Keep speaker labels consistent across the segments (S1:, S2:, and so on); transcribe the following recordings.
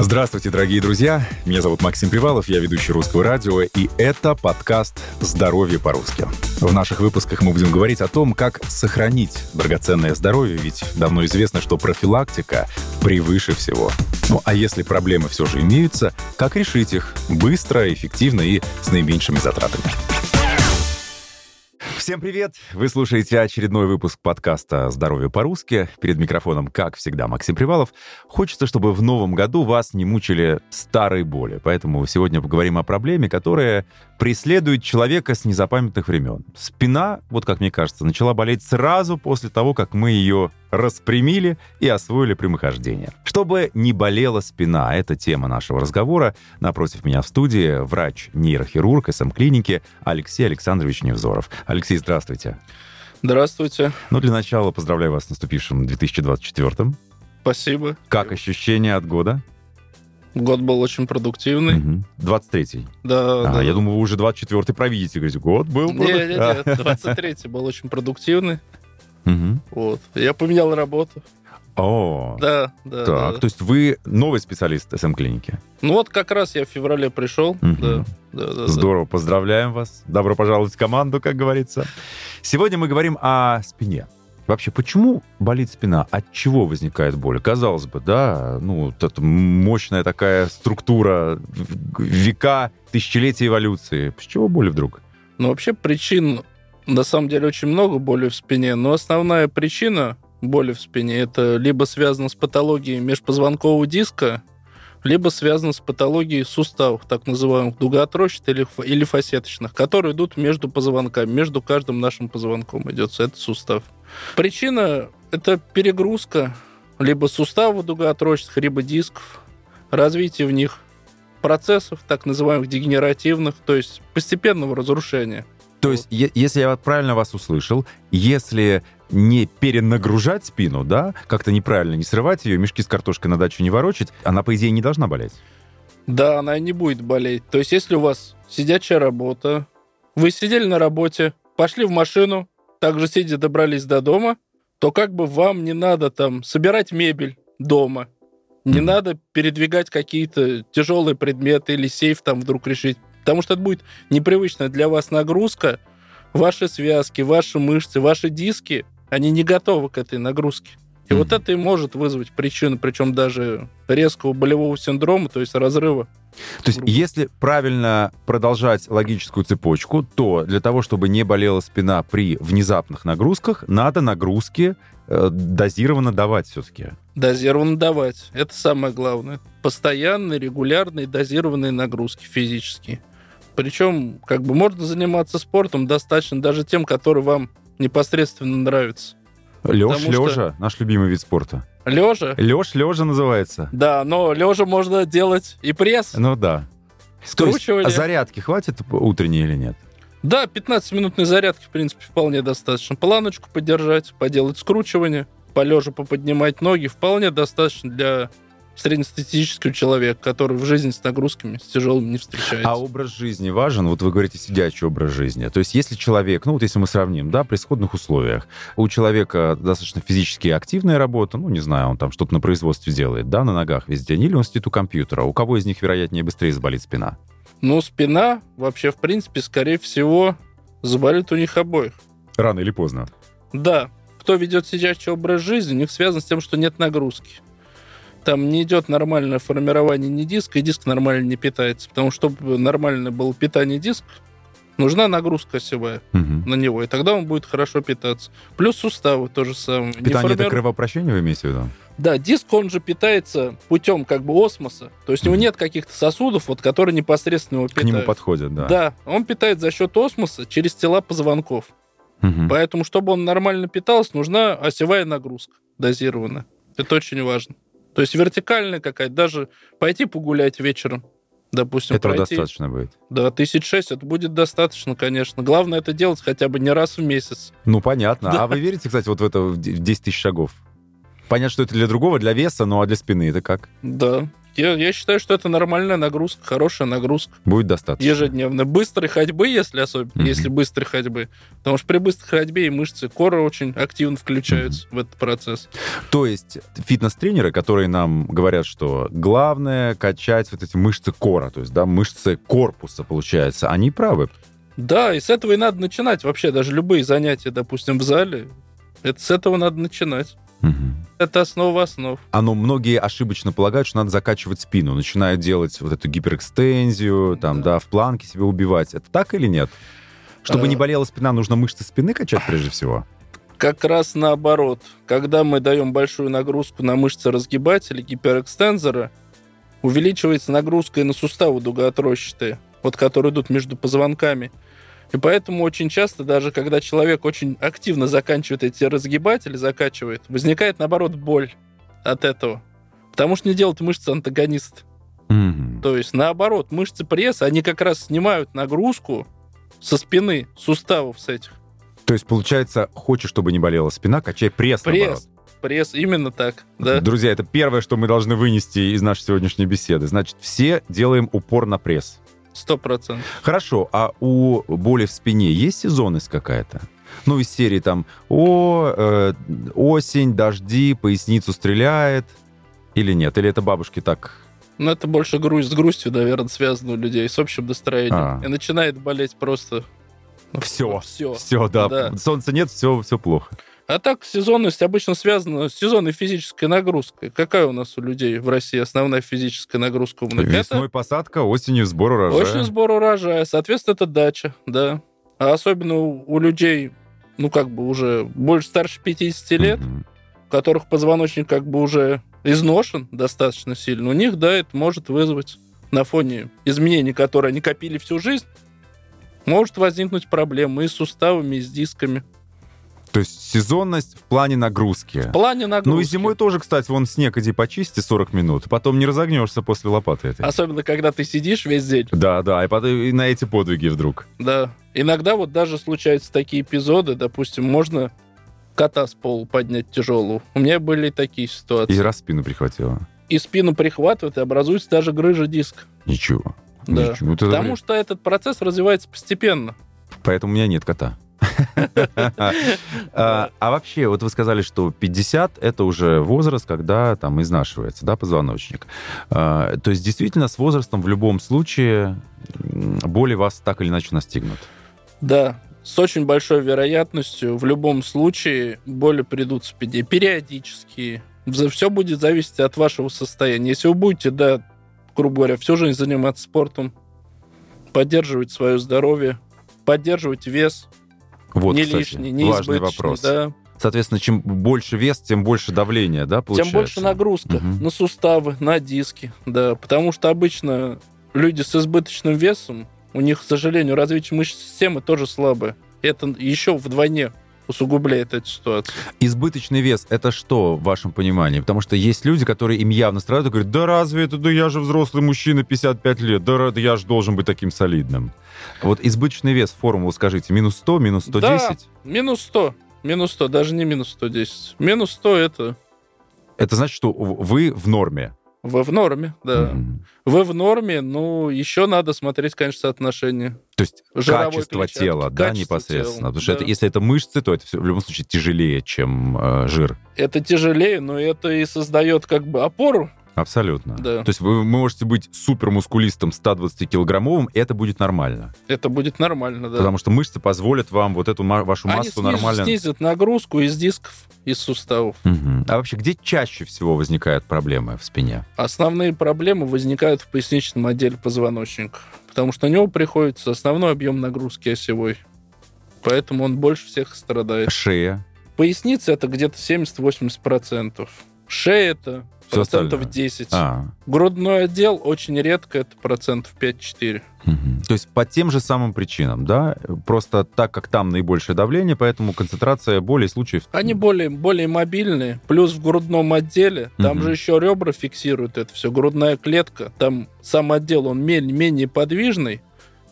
S1: Здравствуйте, дорогие друзья. Меня зовут Максим Привалов, я ведущий русского радио, и это подкаст «Здоровье по-русски». В наших выпусках мы будем говорить о том, как сохранить драгоценное здоровье, ведь давно известно, что профилактика превыше всего. Ну а если проблемы все же имеются, как решить их быстро, эффективно и с наименьшими затратами? Всем привет! Вы слушаете очередной выпуск подкаста «Здоровье по-русски». Перед микрофоном, как всегда, Максим Привалов. Хочется, чтобы в новом году вас не мучили старые боли. Поэтому сегодня поговорим о проблеме, которая преследует человека с незапамятных времен. Спина, вот как мне кажется, начала болеть сразу после того, как мы ее распрямили и освоили прямохождение. Чтобы не болела спина, это тема нашего разговора. Напротив меня в студии врач-нейрохирург СМ-клиники Алексей Александрович Невзоров. Алексей, здравствуйте.
S2: Здравствуйте.
S1: Ну, для начала поздравляю вас с наступившим 2024
S2: Спасибо.
S1: Как ощущения от года?
S2: Год был очень продуктивный.
S1: Угу. 23-й.
S2: Да,
S1: а,
S2: да.
S1: я думаю, вы уже 24-й провидите. Говорите, год был. был.
S2: Нет, нет, нет, 23-й был очень продуктивный.
S1: Мгм.
S2: Вот. Я поменял работу.
S1: О,
S2: Да, да.
S1: так,
S2: да.
S1: то есть вы новый специалист СМ-клиники.
S2: Ну вот как раз я в феврале пришел.
S1: Мгм.
S2: Да, да, да, да.
S1: Здорово, поздравляем вас. Добро пожаловать в команду, как говорится. Сегодня мы говорим о спине. Вообще, почему болит спина? От чего возникает боль? Казалось бы, да, ну, вот это мощная такая структура, века, тысячелетия эволюции. С чего боли вдруг?
S2: Ну вообще причин на самом деле очень много боли в спине, но основная причина боли в спине это либо связано с патологией межпозвонкового диска, либо связано с патологией суставов, так называемых дугоотрочных или, или фасеточных, которые идут между позвонками, между каждым нашим позвонком идет этот сустав. Причина – это перегрузка либо суставов дугоотрочных, либо дисков, развитие в них процессов, так называемых дегенеративных, то есть постепенного разрушения.
S1: То есть, е- если я правильно вас услышал, если не перенагружать спину, да, как-то неправильно не срывать ее, мешки с картошкой на дачу не ворочать, она, по идее, не должна болеть.
S2: Да, она не будет болеть. То есть, если у вас сидячая работа, вы сидели на работе, пошли в машину, также сидя добрались до дома, то как бы вам не надо там собирать мебель дома, не
S1: Мгм.
S2: надо передвигать какие-то тяжелые предметы или сейф там вдруг решить, потому что это будет непривычная для вас нагрузка. Ваши связки, ваши мышцы, ваши диски, они не готовы к этой нагрузке. И вот
S1: Мгм.
S2: это и может вызвать причину, причем даже резкого болевого синдрома, то есть разрыва
S1: То есть, если правильно продолжать логическую цепочку, то для того, чтобы не болела спина при внезапных нагрузках, надо нагрузки э, дозированно давать все-таки.
S2: Дозированно давать. Это самое главное. Постоянные, регулярные, дозированные нагрузки физические. Причем, как бы можно заниматься спортом достаточно даже тем, который вам непосредственно нравится.
S1: Лёж,
S2: Потому что-
S1: лежа, наш любимый вид спорта.
S2: Лежа,
S1: Лёж, лежа называется.
S2: да, но лежа можно делать и пресс,
S1: Ну да. То есть,
S2: скручивание.
S1: а зарядки хватит утренней или нет?
S2: Да, 15-минутной зарядки, в принципе, вполне достаточно. Планочку подержать, поделать скручивание, полежа поподнимать ноги, вполне достаточно для среднестатистического человека, который в жизни с нагрузками, с тяжелыми не встречается.
S1: А образ жизни важен? Вот вы говорите сидячий образ жизни. То есть если человек, ну вот если мы сравним, да, при сходных условиях, у человека достаточно физически активная работа, ну не знаю, он там что-то на производстве делает, да, на ногах весь день, или он сидит у компьютера, у кого из них, вероятнее, быстрее заболит спина?
S2: Ну, спина вообще, в принципе, скорее всего, заболит у них обоих.
S1: Рано или поздно.
S2: Да, кто ведет сидячий образ жизни, у них связано с тем, что нет нагрузки. Там не идет нормальное формирование ни диска, и диск нормально не питается. Потому что, чтобы нормальное было питание диска, нужна нагрузка осевая
S1: Мгм.
S2: на него, и тогда он будет хорошо питаться. Плюс суставы то же самое.
S1: Питание это
S2: формиру-
S1: кровообращение, вы имеете в виду?
S2: Да, диск, он же питается путем как бы осмоса. То есть у него нет каких-то сосудов, вот, которые непосредственно его
S1: К
S2: питают.
S1: нему подходят, да.
S2: Да, он питает за счет осмоса через тела позвонков.
S1: Мгм.
S2: Поэтому, чтобы он нормально питался, нужна осевая нагрузка дозированная. Это очень важно. То есть вертикальная какая-то, даже пойти погулять вечером, допустим,
S1: Этого
S2: пройти.
S1: достаточно будет.
S2: Да, тысяч шесть, это будет достаточно, конечно. Главное это делать хотя бы не раз в месяц.
S1: Ну, понятно.
S2: Да.
S1: А вы верите, кстати, вот в это в 10 тысяч шагов? Понятно, что это для другого, для веса, ну а для спины это как?
S2: Да, Я, я считаю, что это нормальная нагрузка, хорошая нагрузка.
S1: Будет достаточно.
S2: Ежедневно. Быстрой ходьбы, если особенно,
S1: Мгм.
S2: если быстрой ходьбы. Потому что при быстрой ходьбе и мышцы кора очень активно включаются в этот процесс.
S1: То есть фитнес-тренеры, которые нам говорят, что главное качать вот эти мышцы кора, то есть, да, мышцы корпуса, получается, они правы.
S2: Да, и с этого и надо начинать. Вообще, даже любые занятия, допустим, в зале, это с этого надо начинать.
S1: Мгм.
S2: Это основа основ.
S1: Оно многие ошибочно полагают, что надо закачивать спину, начинают делать вот эту гиперэкстензию, там, да, в планке себя убивать. Это так или нет? Чтобы
S2: А.
S1: не болела спина, нужно мышцы спины качать прежде всего?
S2: Как раз наоборот. Когда мы даем большую нагрузку на мышцы разгибателя, гиперэкстензора, увеличивается нагрузка и на суставы дугоотрощатые, вот которые идут между позвонками. И поэтому очень часто, даже когда человек очень активно заканчивает эти разгибатели, закачивает, возникает, наоборот, боль от этого. Потому что не делают мышцы антагонист.
S1: Мгм.
S2: То есть, наоборот, мышцы пресса, они как раз снимают нагрузку со спины, суставов с этих.
S1: То есть, получается, хочешь, чтобы не болела спина, качай пресс, наоборот.
S2: Пресс, пресс, именно так, да.
S1: Друзья, это первое, что мы должны вынести из нашей сегодняшней беседы. Значит, все делаем упор на пресс.
S2: Сто процентов.
S1: Хорошо, а у боли в спине есть сезонность какая-то? Ну, из серии там «О, э, осень, дожди, поясницу стреляет». Или нет? Или это бабушки так...
S2: Ну, это больше грусть, с грустью, наверное, связано у людей, с общим настроением.
S1: А.
S2: И начинает болеть просто...
S1: Все.
S2: Все.
S1: Все, да.
S2: Да.
S1: Солнца нет, все, все плохо.
S2: А так сезонность обычно связана с сезонной физической нагрузкой. Какая у нас у людей в России основная физическая нагрузка?
S1: Весной
S2: Это
S1: посадка, осенью сбор урожая.
S2: очень сбор урожая. Соответственно, это дача, да. А особенно у, у людей, ну, как бы уже больше старше 50 лет, у которых позвоночник как бы уже изношен достаточно сильно, у них, да, это может вызвать на фоне изменений, которые они копили всю жизнь, может возникнуть проблемы и с суставами, и с дисками.
S1: То есть сезонность в плане нагрузки.
S2: В плане нагрузки.
S1: Ну и зимой тоже, кстати, вон снег иди почисти 40 минут, потом не разогнешься после лопаты этой.
S2: Особенно, когда ты сидишь весь день.
S1: Да, да, и, потом, и на эти подвиги вдруг.
S2: Да. Иногда вот даже случаются такие эпизоды, допустим, можно кота с пола поднять тяжелого. У меня были такие ситуации.
S1: И раз спину прихватило.
S2: И спину прихватывает, и образуется даже грыжа диска.
S1: Ничего.
S2: Да.
S1: Ничего.
S2: Потому что этот процесс развивается постепенно.
S1: Поэтому у меня нет кота. А а вообще, вот вы сказали, что 50 это уже возраст, когда там изнашивается, да, позвоночник. А, То есть действительно с возрастом в любом случае боли вас так или иначе настигнут.
S2: Да, с очень большой вероятностью в любом случае боли придут в спине. Периодически. Все будет зависеть от вашего состояния. Если вы будете, да, грубо говоря, всю жизнь заниматься спортом, поддерживать свое здоровье, поддерживать вес,
S1: Вот,
S2: не
S1: кстати,
S2: лишний, не
S1: важный вопрос.
S2: да.
S1: Соответственно, чем больше вес, тем больше давление, да, получается?
S2: Тем больше нагрузка
S1: Мгм.
S2: на суставы, на диски, да. Потому что обычно люди с избыточным весом, у них, к сожалению, развитие мышечной системы тоже слабое. Это еще вдвойне усугубляет эту ситуацию.
S1: Избыточный вес — это что в вашем понимании? Потому что есть люди, которые им явно страдают и говорят, да разве это, да я же взрослый мужчина, 55 лет, да, да я же должен быть таким солидным. Вот избыточный вес, формулу скажите, минус 100, минус 110?
S2: Минус 100. Минус 100, даже не минус 110. Минус 100 это
S1: Это значит, что вы в норме.
S2: Вы в норме, да.
S1: Мгм.
S2: Вы в норме, ну, еще надо смотреть, конечно, соотношение.
S1: То есть
S2: Жировой
S1: качество
S2: клетчатки,
S1: тела, да,
S2: качество
S1: непосредственно.
S2: тела,
S1: Потому что
S2: да.
S1: это, если это мышцы, то это в любом случае тяжелее, чем э, жир.
S2: Это тяжелее, но это и создает как бы опору.
S1: Абсолютно.
S2: Да.
S1: То есть вы можете быть супермускулистом 120-килограммовым, и это будет нормально.
S2: Это будет нормально, да.
S1: Потому что мышцы позволят вам вот эту вашу
S2: Они
S1: массу
S2: снизу-
S1: нормально...
S2: снизят нагрузку из дисков, из суставов.
S1: Мгм. А вообще, где чаще всего возникают проблемы в спине?
S2: Основные проблемы возникают в поясничном отделе позвоночника, потому что на него приходится основной объем нагрузки осевой. Поэтому он больше всех страдает.
S1: Шея.
S2: Поясница это где-то 70-80%. Шея это
S1: Всё
S2: процентов
S1: остальное.
S2: 10.
S1: А,
S2: Грудной отдел очень редко, это процентов 5-4.
S1: мгм. То есть по тем же самым причинам, да? Просто так как там наибольшее давление, поэтому концентрация более случаев...
S2: Они более, более мобильные. Плюс в грудном отделе, там
S1: Мгм.
S2: же еще ребра фиксируют это все. Грудная клетка, там сам отдел, он ме- менее подвижный.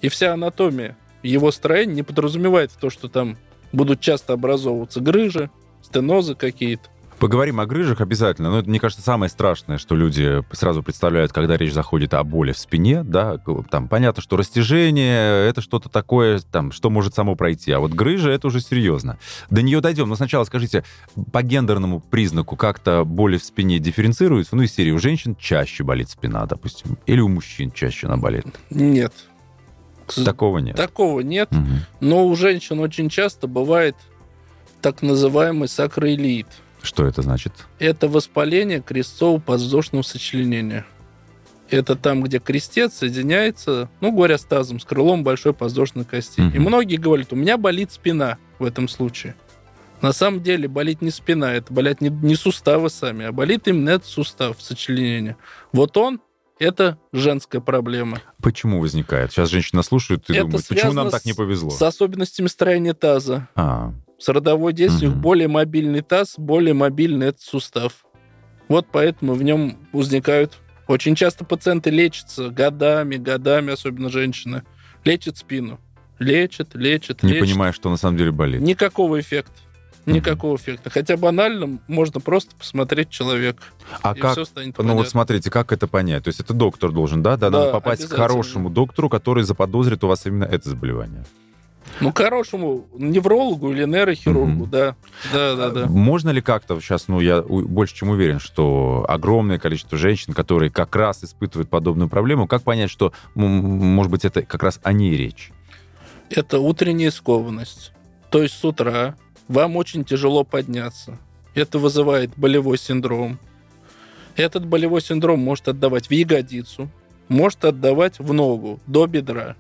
S2: И вся анатомия его строения не подразумевает то, что там будут часто образовываться грыжи, стенозы какие-то.
S1: Поговорим о грыжах обязательно. Но это, мне кажется, самое страшное, что люди сразу представляют, когда речь заходит о боли в спине. Да? Там понятно, что растяжение — это что-то такое, там, что может само пройти. А вот грыжа — это уже серьезно. До нее дойдем. Но сначала скажите, по гендерному признаку как-то боли в спине дифференцируются? Ну, из серии у женщин чаще болит спина, допустим. Или у мужчин чаще она болит?
S2: Нет.
S1: Такого нет?
S2: Такого нет. Угу. Но у женщин очень часто бывает так называемый сакроилит —
S1: что это значит?
S2: Это воспаление крестцово-подвздошного сочленения. Это там, где крестец соединяется, ну, говоря с тазом, с крылом большой подвздошной кости. Угу. И многие говорят, у меня болит спина в этом случае. На самом деле болит не спина, это болят не, не суставы сами, а болит именно этот сустав сочленения. Вот он это женская проблема.
S1: Почему возникает? Сейчас женщина слушает и это думает, почему нам так не повезло?
S2: С особенностями строения таза. А с родовой детью угу. более мобильный таз, более мобильный этот сустав. Вот поэтому в нем возникают... Очень часто пациенты лечатся годами, годами, особенно женщины. Лечат спину. Лечат, лечат,
S1: Не
S2: лечат.
S1: понимая, что на самом деле болит.
S2: Никакого эффекта. Никакого угу. эффекта. Хотя банально можно просто посмотреть человека.
S1: А и как? Все станет ну вот смотрите, как это понять? То есть это доктор должен, да? Да, да надо попасть к хорошему доктору, который заподозрит у вас именно это заболевание.
S2: Ну, хорошему неврологу или нейрохирургу, угу. да. Да, да, да.
S1: Можно ли как-то сейчас, ну, я больше чем уверен, что огромное количество женщин, которые как раз испытывают подобную проблему, как понять, что, может быть, это как раз о ней речь?
S2: Это утренняя скованность. То есть с утра вам очень тяжело подняться. Это вызывает болевой синдром. Этот болевой синдром может отдавать в ягодицу, может отдавать в ногу, до бедра.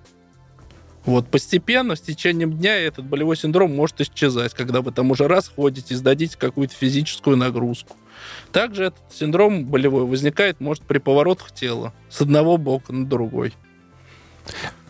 S2: Вот постепенно, с течением дня, этот болевой синдром может исчезать, когда вы там уже раз ходите, сдадите какую-то физическую нагрузку. Также этот синдром болевой возникает, может, при поворотах тела с одного бока на другой.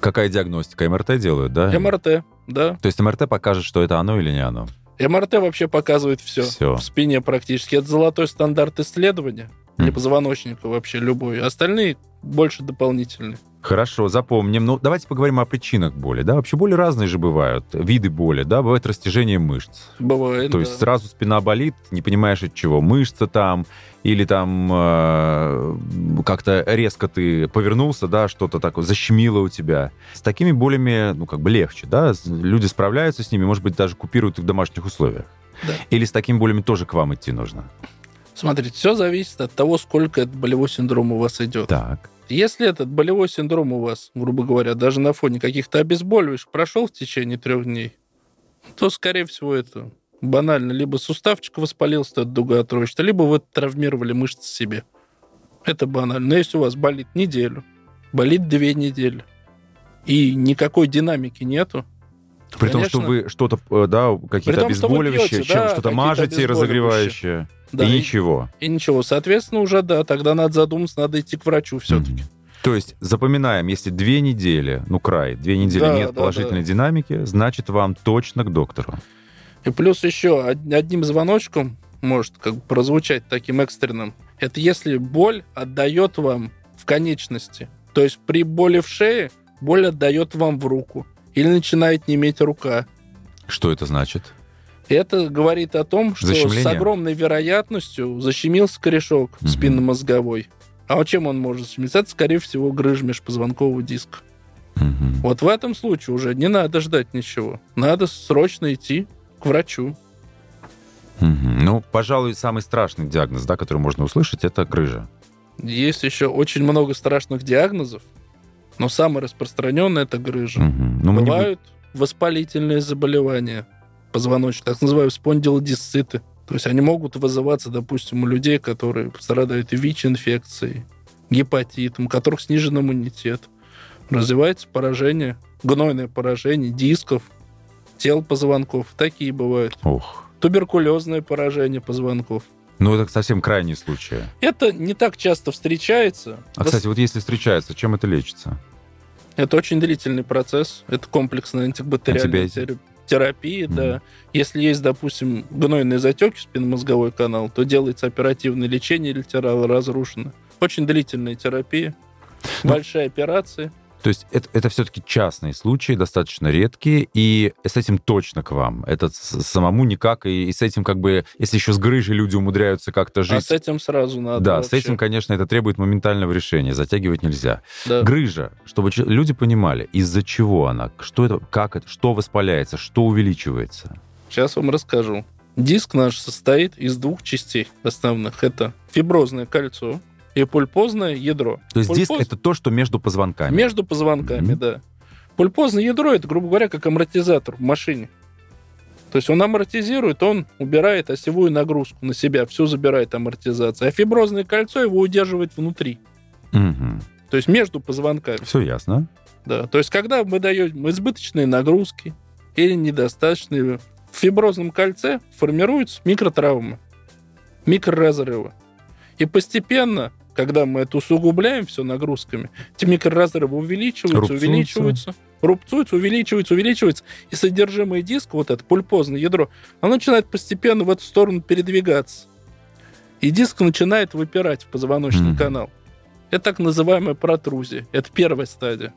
S1: Какая диагностика? МРТ делают, да?
S2: МРТ, да.
S1: То есть МРТ покажет, что это оно или не оно?
S2: МРТ вообще показывает все. Все. В спине практически. Это золотой стандарт исследования для позвоночника вообще любой. Остальные больше дополнительные.
S1: Хорошо, запомним. Ну, давайте поговорим о причинах боли. Да, вообще боли разные же бывают. Виды боли, да, бывает растяжение мышц.
S2: Бывает,
S1: То
S2: да.
S1: есть сразу спина болит, не понимаешь от чего. Мышца там, или там э, как-то резко ты повернулся, да, что-то такое защемило у тебя. С такими болями, ну, как бы легче, да, люди справляются с ними, может быть, даже купируют их в домашних условиях. Да. Или с такими болями тоже к вам идти нужно?
S2: Смотрите, все зависит от того, сколько этот болевой синдром у вас идет.
S1: Так.
S2: Если этот болевой синдром у вас, грубо говоря, даже на фоне каких-то обезболивающих прошел в течение трех дней, то, скорее всего, это банально. Либо суставчик воспалился от дугоотроечества, либо вы травмировали мышцы себе. Это банально. Но если у вас болит неделю, болит две недели, и никакой динамики нету,
S1: при Конечно. том, что вы что-то, э, да, какие-то обезболивающие, чем да, что-то мажете, разогревающее. Да, и, и ничего.
S2: И ничего. Соответственно, уже да, тогда надо задуматься, надо идти к врачу все-таки. Mm-hmm.
S1: То есть запоминаем, если две недели, ну край, две недели да, нет да, положительной да. динамики, значит вам точно к доктору.
S2: И плюс еще одним звоночком может как бы прозвучать таким экстренным. Это если боль отдает вам в конечности. То есть при боли в шее боль отдает вам в руку или начинает неметь рука.
S1: Что это значит?
S2: Это говорит о том, что с огромной вероятностью защемился корешок угу. спинномозговой. А вот чем он может защемиться? Это, скорее всего, грыж межпозвонкового диска. Угу. Вот в этом случае уже не надо ждать ничего. Надо срочно идти к врачу.
S1: Угу. Ну, пожалуй, самый страшный диагноз, да, который можно услышать, это грыжа.
S2: Есть еще очень много страшных диагнозов. Но самое распространенное это грыжа. Угу. Ну, Бывают не... воспалительные заболевания позвоночника, так называемые спондилодисциты. То есть они могут вызываться, допустим, у людей, которые страдают ВИЧ-инфекцией, гепатитом, у которых снижен иммунитет. Развивается поражение, гнойное поражение дисков, тел позвонков. Такие бывают.
S1: Ох.
S2: Туберкулезное поражение позвонков.
S1: Ну, это совсем крайние случаи.
S2: Это не так часто встречается.
S1: А, кстати, вот если встречается, чем это лечится?
S2: Это очень длительный процесс. Это комплексная антибактериальная терапия, mm-hmm. да. Если есть, допустим, гнойные затеки в спинномозговой канал, то делается оперативное лечение литерала разрушено. Очень длительная терапия, ну, большие операции.
S1: То есть это, это все-таки частные случаи, достаточно редкие, и с этим точно к вам. Это самому никак, и, и с этим как бы, если еще с грыжей люди умудряются как-то жить... А
S2: с этим сразу надо
S1: Да,
S2: вообще.
S1: с этим, конечно, это требует моментального решения, затягивать нельзя.
S2: Да.
S1: Грыжа, чтобы люди понимали, из-за чего она, что это, как это, что воспаляется, что увеличивается.
S2: Сейчас вам расскажу. Диск наш состоит из двух частей основных. Это фиброзное кольцо, и пульпозное ядро.
S1: То есть
S2: Пульпоз...
S1: диск это то, что между позвонками.
S2: Между позвонками, mm-hmm. да. Пульпозное ядро это, грубо говоря, как амортизатор в машине. То есть он амортизирует, он убирает осевую нагрузку на себя, все забирает амортизация. А фиброзное кольцо его удерживает внутри.
S1: Угу.
S2: То есть между позвонками.
S1: Все ясно.
S2: Да. То есть когда мы даем избыточные нагрузки или недостаточные, в фиброзном кольце формируются микротравмы, микроразрывы. И постепенно когда мы это усугубляем все нагрузками, эти микроразрывы увеличиваются, рубцуются. увеличиваются, рубцуются, увеличиваются, увеличиваются, и содержимое диска, вот это пульпозное ядро, оно начинает постепенно в эту сторону передвигаться. И диск начинает выпирать в позвоночный mm. канал. Это так называемая протрузия. Это первая стадия.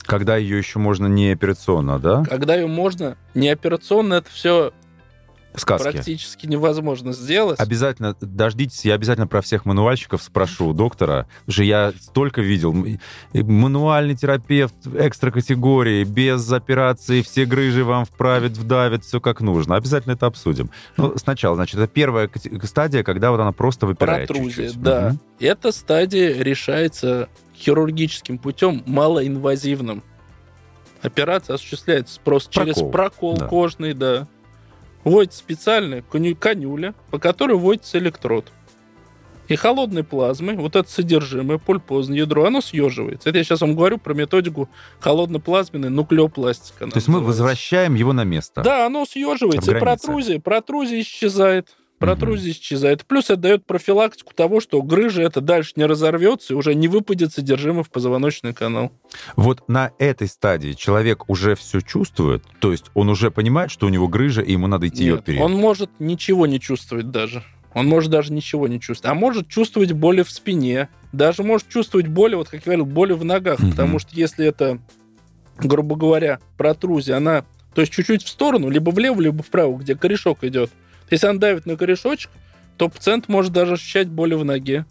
S1: Когда ее еще можно не операционно, да?
S2: Когда ее можно не операционно, это все
S1: сказки.
S2: Практически невозможно сделать.
S1: Обязательно дождитесь, я обязательно про всех мануальщиков спрошу у доктора, что я столько видел. Мануальный терапевт экстра категории, без операции, все грыжи вам вправят, вдавят, все как нужно. Обязательно это обсудим. Но сначала, значит, это первая стадия, когда вот она просто выпирает
S2: Протрузия,
S1: чуть-чуть.
S2: да.
S1: Угу.
S2: Эта стадия решается хирургическим путем, малоинвазивным. Операция осуществляется просто
S1: Прокол.
S2: через прокол
S1: Да.
S2: кожный, да. Вводится специальная коню- конюля, по которой вводится электрод. И холодной плазмой, вот это содержимое, пульпозное ядро, оно съеживается. Это я сейчас вам говорю про методику холодноплазменной нуклеопластика.
S1: То есть мы
S2: называется.
S1: возвращаем его на место.
S2: Да, оно съеживается, и протрузия, протрузия исчезает. Протрузия исчезает. Плюс это дает профилактику того, что грыжа это дальше не разорвется и уже не выпадет содержимое в позвоночный канал.
S1: Вот на этой стадии человек уже все чувствует, то есть он уже понимает, что у него грыжа, и ему надо идти ее
S2: Нет,
S1: отпереть.
S2: он может ничего не чувствовать даже. Он может даже ничего не чувствовать. А может чувствовать боли в спине. Даже может чувствовать боли, вот как я говорил, боли в ногах.
S1: Мгм.
S2: Потому что если это, грубо говоря, протрузия, она то есть чуть-чуть в сторону, либо влево, либо вправо, где корешок идет. Если он давит на корешочек, то пациент может даже ощущать боли в ноге,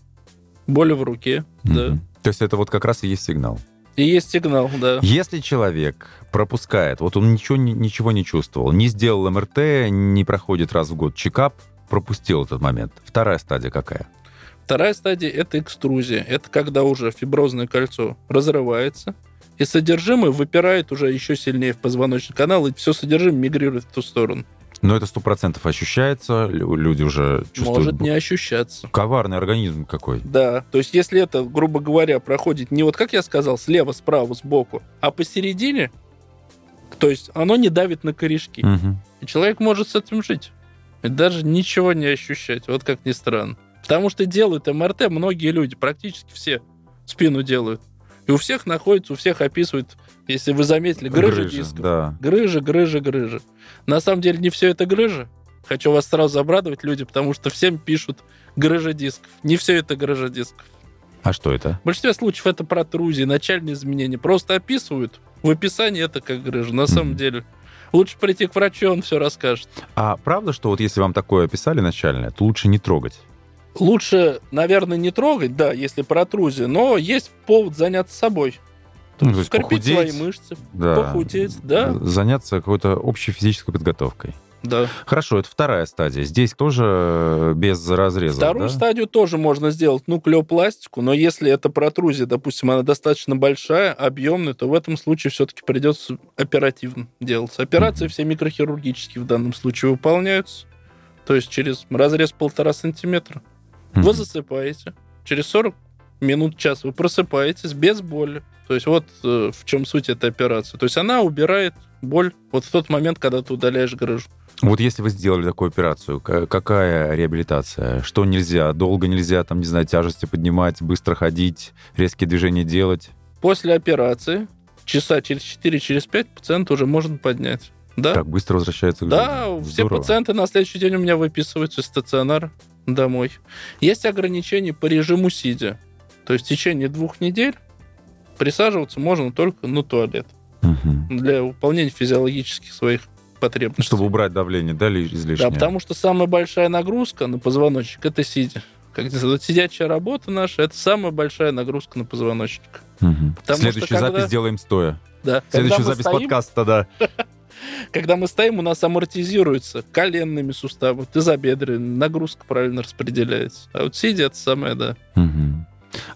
S2: боли в руке. Да.
S1: Мгм. То есть это вот как раз и есть сигнал.
S2: И есть сигнал, да.
S1: Если человек пропускает, вот он ничего, ничего не чувствовал, не сделал МРТ, не проходит раз в год чекап, пропустил этот момент. Вторая стадия какая?
S2: Вторая стадия – это экструзия. Это когда уже фиброзное кольцо разрывается, и содержимое выпирает уже еще сильнее в позвоночный канал, и все содержимое мигрирует в ту сторону.
S1: Но это сто процентов ощущается, лю- люди уже чувствуют.
S2: Может не ощущаться.
S1: Коварный организм какой.
S2: Да, то есть если это, грубо говоря, проходит не вот как я сказал, слева, справа, сбоку, а посередине, то есть оно не давит на корешки.
S1: Мгм.
S2: И человек может с этим жить. И даже ничего не ощущать, вот как ни странно. Потому что делают МРТ многие люди, практически все спину делают. И у всех находится, у всех описывают, если вы заметили, грыжа,
S1: Грыжа,
S2: дисков.
S1: да.
S2: Грыжа, грыжа, грыжа. На самом деле не все это грыжа. Хочу вас сразу обрадовать, люди, потому что всем пишут грыжа дисков. Не все это грыжа дисков.
S1: А что это?
S2: В большинстве случаев это протрузии, начальные изменения. Просто описывают. В описании это как грыжа. На самом деле лучше прийти к врачу, он все расскажет.
S1: А правда, что вот если вам такое описали начальное, то лучше не трогать?
S2: Лучше, наверное, не трогать, да, если протрузия, но есть повод заняться собой.
S1: Ну, то есть
S2: Скрепить свои
S1: похудеть,
S2: мышцы,
S1: Да.
S2: похудеть, да,
S1: Заняться какой-то общей физической подготовкой.
S2: да.
S1: Хорошо, это вторая стадия. Здесь тоже э, без разреза.
S2: Вторую
S1: да?
S2: стадию тоже можно сделать нуклеопластику, но если эта протрузия, допустим, она достаточно большая, объемная, то в этом случае все-таки придется оперативно делать. Операции
S1: Мгм.
S2: все микрохирургические в данном случае выполняются, то есть через разрез полтора сантиметра.
S1: Мгм.
S2: Вы засыпаете, через 40 минут, час вы просыпаетесь без боли. То есть вот э, в чем суть этой операции. То есть она убирает боль вот в тот момент, когда ты удаляешь грыжу.
S1: Вот если вы сделали такую операцию, ка- какая реабилитация? Что нельзя? Долго нельзя, там, не знаю, тяжести поднимать, быстро ходить, резкие движения делать?
S2: После операции часа через 4, через 5 пациент уже можно поднять. Да?
S1: Так быстро возвращается к
S2: Да,
S1: жизни.
S2: все
S1: Здорово.
S2: пациенты на следующий день у меня выписываются из стационара домой. Есть ограничения по режиму сидя. То есть в течение двух недель Присаживаться можно только на туалет
S1: Мгм.
S2: для выполнения физиологических своих потребностей.
S1: Чтобы убрать давление, да, ли- излишнее?
S2: Да, потому что самая большая нагрузка на позвоночник это сидя. Как вот сидячая работа наша это самая большая нагрузка на позвоночник.
S1: Мгм.
S2: Потому что
S1: Следующую
S2: когда-
S1: запись сделаем стоя.
S2: Да.
S1: Следующую запись
S2: стоим-
S1: подкаста, да.
S2: Когда мы стоим, у нас амортизируется коленными суставы, тазобедренные, нагрузка правильно распределяется. А вот сидя, это самое, да.
S1: Мгм.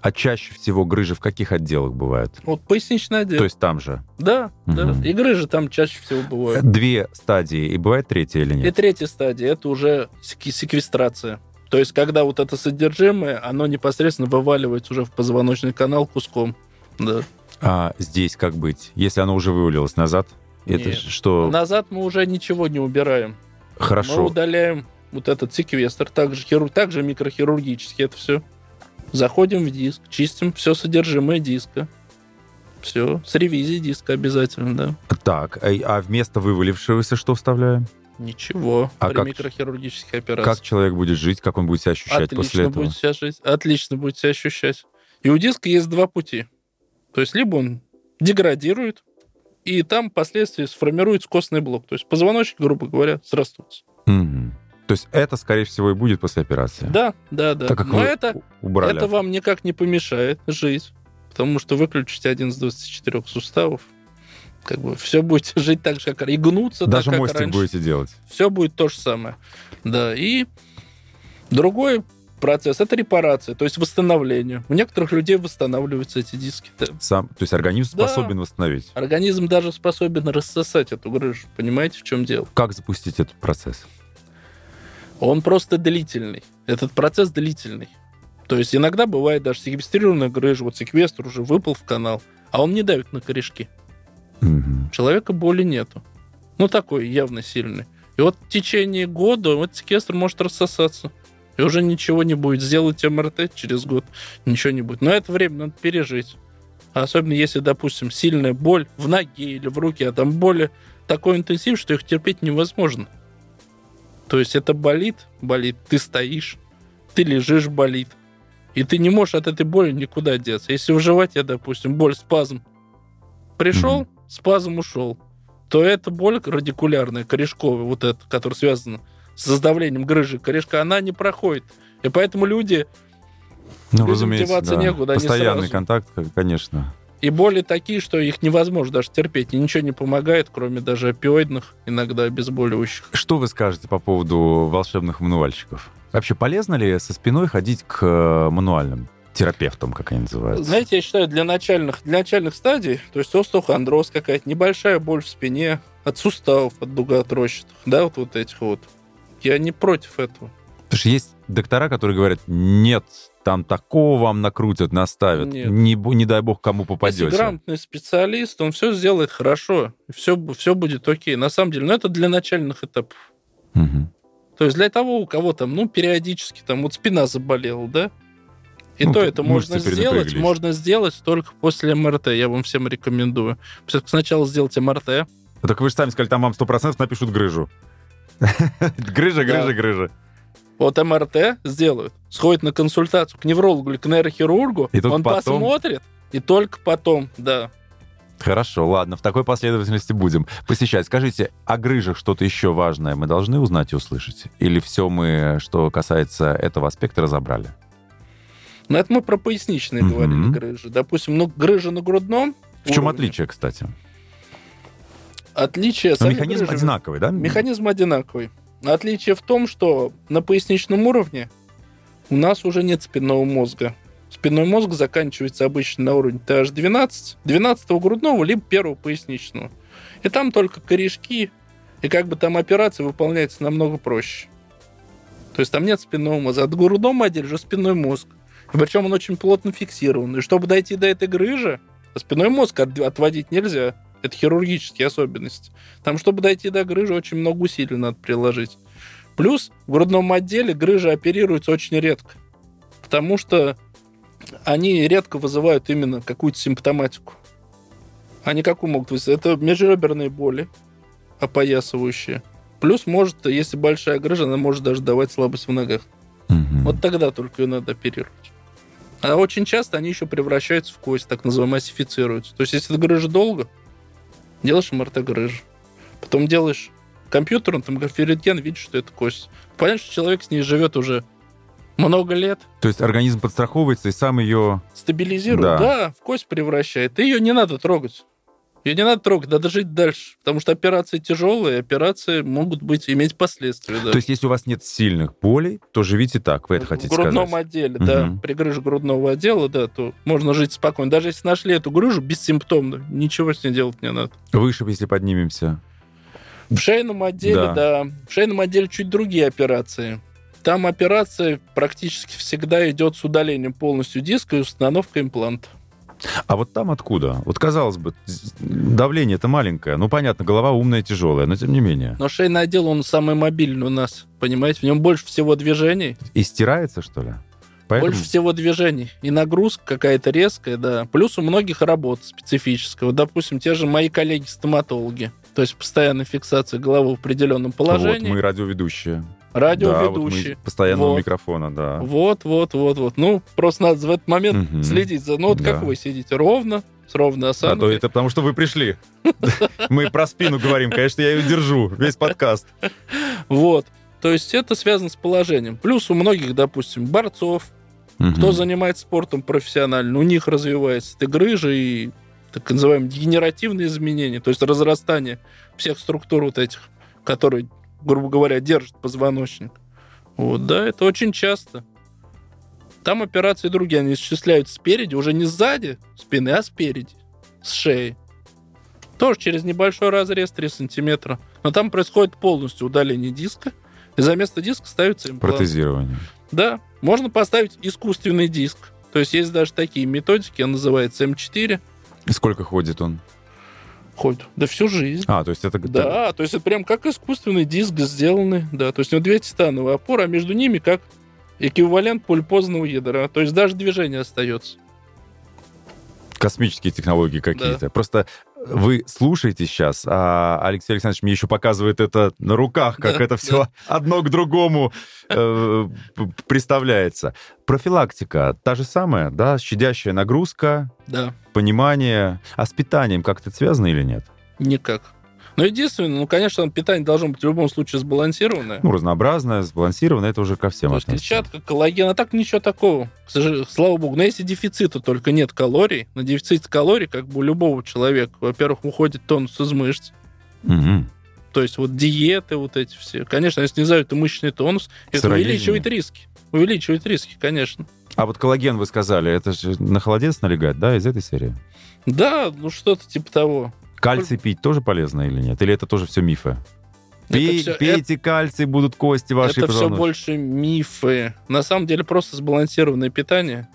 S1: А чаще всего грыжи в каких отделах бывают?
S2: Вот поясничный отдел.
S1: То есть там же.
S2: Да, да.
S1: Мгм.
S2: И грыжи там чаще всего бывают.
S1: Две стадии, и бывает третья или
S2: И
S1: нет?
S2: третья стадия это уже сек- секвестрация. То есть, когда вот это содержимое, оно непосредственно вываливается уже в позвоночный канал куском. Да.
S1: А здесь как быть? Если оно уже вывалилось назад, это
S2: Нет.
S1: что?
S2: Назад мы уже ничего не убираем. Мы
S1: Хорошо.
S2: удаляем вот этот секвестр, также, хиру- также микрохирургически это все. Заходим в диск, чистим все содержимое диска. Все, с ревизией диска обязательно, да.
S1: Так, а, а вместо вывалившегося что вставляем?
S2: Ничего,
S1: А
S2: при
S1: как-
S2: микрохирургических операциях.
S1: Как человек будет жить, как он будет себя ощущать
S2: Отлично
S1: после этого?
S2: будет себя жить. Отлично будет себя ощущать. И у диска есть два пути. То есть либо он деградирует, и там впоследствии сформируется костный блок. То есть позвоночник, грубо говоря, срастутся.
S1: Мгм. То есть это, скорее всего, и будет после операции?
S2: Да, да, да.
S1: Так как
S2: Но это,
S1: убрали.
S2: это вам никак не помешает жить. Потому что выключите один из 24 суставов, как бы все будете жить так же, как и гнуться
S1: Даже
S2: так,
S1: мостик
S2: раньше.
S1: будете делать.
S2: Все будет то же самое. Да, и другой процесс это репарация, то есть восстановление. У некоторых людей восстанавливаются эти диски.
S1: Сам, то есть организм
S2: Да.
S1: способен восстановить.
S2: Организм даже способен рассосать эту грыжу. Понимаете, в чем дело?
S1: Как запустить этот процесс?
S2: Он просто длительный. Этот процесс длительный. То есть иногда бывает даже секвестрированная грыжа, вот секвестр уже выпал в канал, а он не давит на корешки.
S1: Мгм.
S2: У человека боли нету. Ну, такой явно сильный. И вот в течение года вот секвестр может рассосаться. И уже ничего не будет. Сделать МРТ через год, ничего не будет. Но это время надо пережить. Особенно если, допустим, сильная боль в ноге или в руке, а там боли такой интенсив, что их терпеть невозможно. То есть это болит, болит, ты стоишь, ты лежишь, болит. И ты не можешь от этой боли никуда деться. Если в животе, допустим, боль, спазм, пришел, спазм ушел, то эта боль радикулярная, корешковая, вот эта, которая связана с сдавлением грыжи корешка, она не проходит. И поэтому люди,
S1: Ну, разумеется, да.
S2: некуда,
S1: Постоянный
S2: сразу.
S1: контакт, конечно.
S2: И боли такие, что их невозможно даже терпеть, и ничего не помогает, кроме даже опиоидных, иногда обезболивающих.
S1: Что вы скажете по поводу волшебных мануальщиков? Вообще полезно ли со спиной ходить к э, мануальным терапевтам, как они называются?
S2: Знаете, я считаю, для начальных, для начальных стадий, то есть остеохондроз какая-то, небольшая боль в спине, от суставов, от дугоотрощенных, да, вот, вот этих вот. Я не против этого.
S1: Потому что есть доктора, которые говорят, нет, там такого вам накрутят, наставят.
S2: Нет.
S1: Не, не дай бог, кому попадете.
S2: Если грамотный специалист, он все сделает хорошо, все, все будет окей. На самом деле, но это для начальных этапов.
S1: Мгм.
S2: То есть для того, у кого там, ну, периодически там вот спина заболела, да? И
S1: Ну,
S2: то это можно сделать, можно сделать только после МРТ. Я вам всем рекомендую. Сначала сделать МРТ.
S1: Ну, Так вы же сами сказали, там вам 100% напишут грыжу. Грыжа, грыжа, грыжа.
S2: Вот МРТ сделают, сходит на консультацию к неврологу или к нейрохирургу,
S1: И
S2: он
S1: потом-
S2: посмотрит, и только потом, да.
S1: Хорошо, ладно, в такой последовательности будем посещать. Скажите, о грыжах что-то еще важное мы должны узнать и услышать? Или все мы, что касается этого аспекта, разобрали?
S2: Но это мы про поясничные
S1: Мгм.
S2: говорили грыжи. Допустим, ну, грыжа на грудном
S1: В чем
S2: уровне.
S1: отличие, кстати?
S2: Отличие...
S1: Ну,
S2: сами
S1: механизм
S2: грыжи-
S1: одинаковый, да?
S2: Механизм одинаковый. Отличие в том, что на поясничном уровне у нас уже нет спинного мозга. Спинной мозг заканчивается обычно на уровне TH12, 12 грудного, либо первого поясничного. И там только корешки, и как бы там операция выполняется намного проще. То есть там нет спинного мозга. От грудного отделе уже спинной мозг. Причем он очень плотно фиксирован. И чтобы дойти до этой грыжи, спинной мозг от- отводить нельзя. Это хирургические особенности. Там, чтобы дойти до грыжи, очень много усилий надо приложить. Плюс в грудном отделе грыжи оперируются очень редко. Потому что они редко вызывают именно какую-то симптоматику. Они какую могут вызвать? Это межреберные боли, опоясывающие. Плюс может, если большая грыжа, она может даже давать слабость в ногах.
S1: Мгм.
S2: Вот тогда только ее надо оперировать. А очень часто они еще превращаются в кость, так называемые осифицируются. То есть, если ты грыжа долго, делаешь МРТ грыжи. Потом делаешь компьютером, там рентген, видишь, что это кость. Понятно, что человек с ней живет уже много лет.
S1: То есть организм подстраховывается и сам ее...
S2: Стабилизирует,
S1: Да.
S2: да, в кость превращает. И ее не надо трогать. Ее не надо трогать, надо жить дальше. Потому что операции тяжелые, операции могут быть, иметь последствия. Да.
S1: То есть если у вас нет сильных болей, то живите так, вы это
S2: в
S1: хотите
S2: грудном
S1: сказать?
S2: отделе, да,
S1: Мгм.
S2: при грыже грудного отдела, да, то можно жить спокойно. Даже если нашли эту грыжу бессимптомно, ничего с ней делать не надо.
S1: Выше, если поднимемся.
S2: В шейном отделе,
S1: Да.
S2: да. В шейном отделе чуть другие операции. Там операция практически всегда идет с удалением полностью диска и установкой импланта.
S1: А вот там откуда? Вот казалось бы, давление-то маленькое. Ну, понятно, голова умная, тяжелая, но тем не менее.
S2: Но шейный отдел, он самый мобильный у нас, понимаете? В нем больше всего движений.
S1: И стирается, что ли? Поэтому...
S2: Больше всего движений. И нагрузка какая-то резкая, да. Плюс у многих работа специфическая. Вот, допустим, те же мои коллеги-стоматологи. То есть постоянная фиксация головы в определенном
S1: Вот
S2: положении.
S1: мы радиоведущие.
S2: Радиоведущие.
S1: Да, вот постоянного
S2: Вот.
S1: микрофона, да.
S2: Вот, вот, вот, вот. Ну, просто надо в этот момент
S1: Мгм.
S2: следить за... Ну, вот
S1: Да.
S2: как вы сидите? Ровно, с ровной
S1: А
S2: осанкой.
S1: то это потому, что вы пришли. Мы про спину говорим, конечно, я ее держу, весь подкаст.
S2: Вот. То есть это связано с положением. Плюс у многих, допустим, борцов, кто занимается спортом профессионально, у них развивается эта грыжа и так называемые дегенеративные изменения, то есть разрастание всех структур вот этих, которые, грубо говоря, держат позвоночник. Вот, да, это очень часто. Там операции другие, они исчисляют спереди, уже не сзади спины, а спереди, с шеи. Тоже через небольшой разрез 3 сантиметра. Но там происходит полностью удаление диска, и за место диска ставится имплант.
S1: Протезирование.
S2: Да, можно поставить искусственный диск. То есть есть даже такие методики, он называется М4.
S1: И сколько ходит он?
S2: Ходит. Да всю жизнь.
S1: А, то есть это...
S2: Да, то есть это прям как искусственный диск сделанный. Да, то есть у него две титановые опоры, а между ними как эквивалент пульпозного ядра. То есть даже движение остается.
S1: Космические технологии какие-то. Просто вы слушаете сейчас, а Алексей Александрович мне еще показывает это на руках, как
S2: Да,
S1: это все одно к другому э, представляется. Профилактика та же самая, да? Щадящая нагрузка,
S2: Да,
S1: понимание. А с питанием как-то это связано или нет?
S2: никак. Но единственное, ну, конечно, питание должно быть в любом случае сбалансированное.
S1: Ну, разнообразное, сбалансированное, это уже ко всем
S2: То есть клетчатка, коллаген, а так ничего такого. К сожалению, слава богу. Но если дефицита только нет калорий, на дефиците калорий, как бы у любого человека, во-первых, уходит тонус из мышц,
S1: Мгм.
S2: то есть вот диеты вот эти все. Конечно, если снижают и мышечный тонус, это увеличивает риски. Увеличивает риски, конечно.
S1: А вот коллаген, вы сказали, это же на холодец налегать, да, из этой серии?
S2: Да, ну что-то типа того.
S1: Кальций пить тоже полезно или нет? Или это тоже все мифы?
S2: Это
S1: Пей-
S2: всё-
S1: пейте кальций, будут кости ваши.
S2: это все больше мифы. На самом деле просто сбалансированное питание.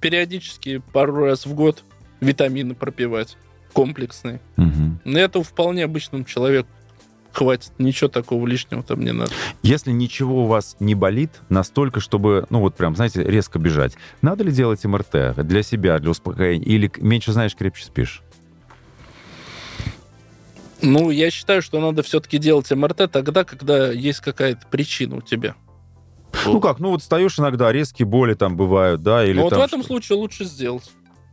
S2: Периодически пару раз в год витамины пропивать. Комплексные. Но этого вполне обычному человеку хватит. Ничего такого лишнего там не надо.
S1: Если ничего у вас не болит настолько, чтобы, ну вот прям, знаете, резко бежать, надо ли делать МРТ для себя, для успокоения? Или меньше знаешь, крепче спишь?
S2: Ну, я считаю, что надо все-таки делать МРТ тогда, когда есть какая-то причина у тебя.
S1: Ну как, ну вот встаешь иногда, резкие боли там бывают, да, или
S2: вот
S1: там
S2: в этом
S1: что-
S2: случае лучше сделать.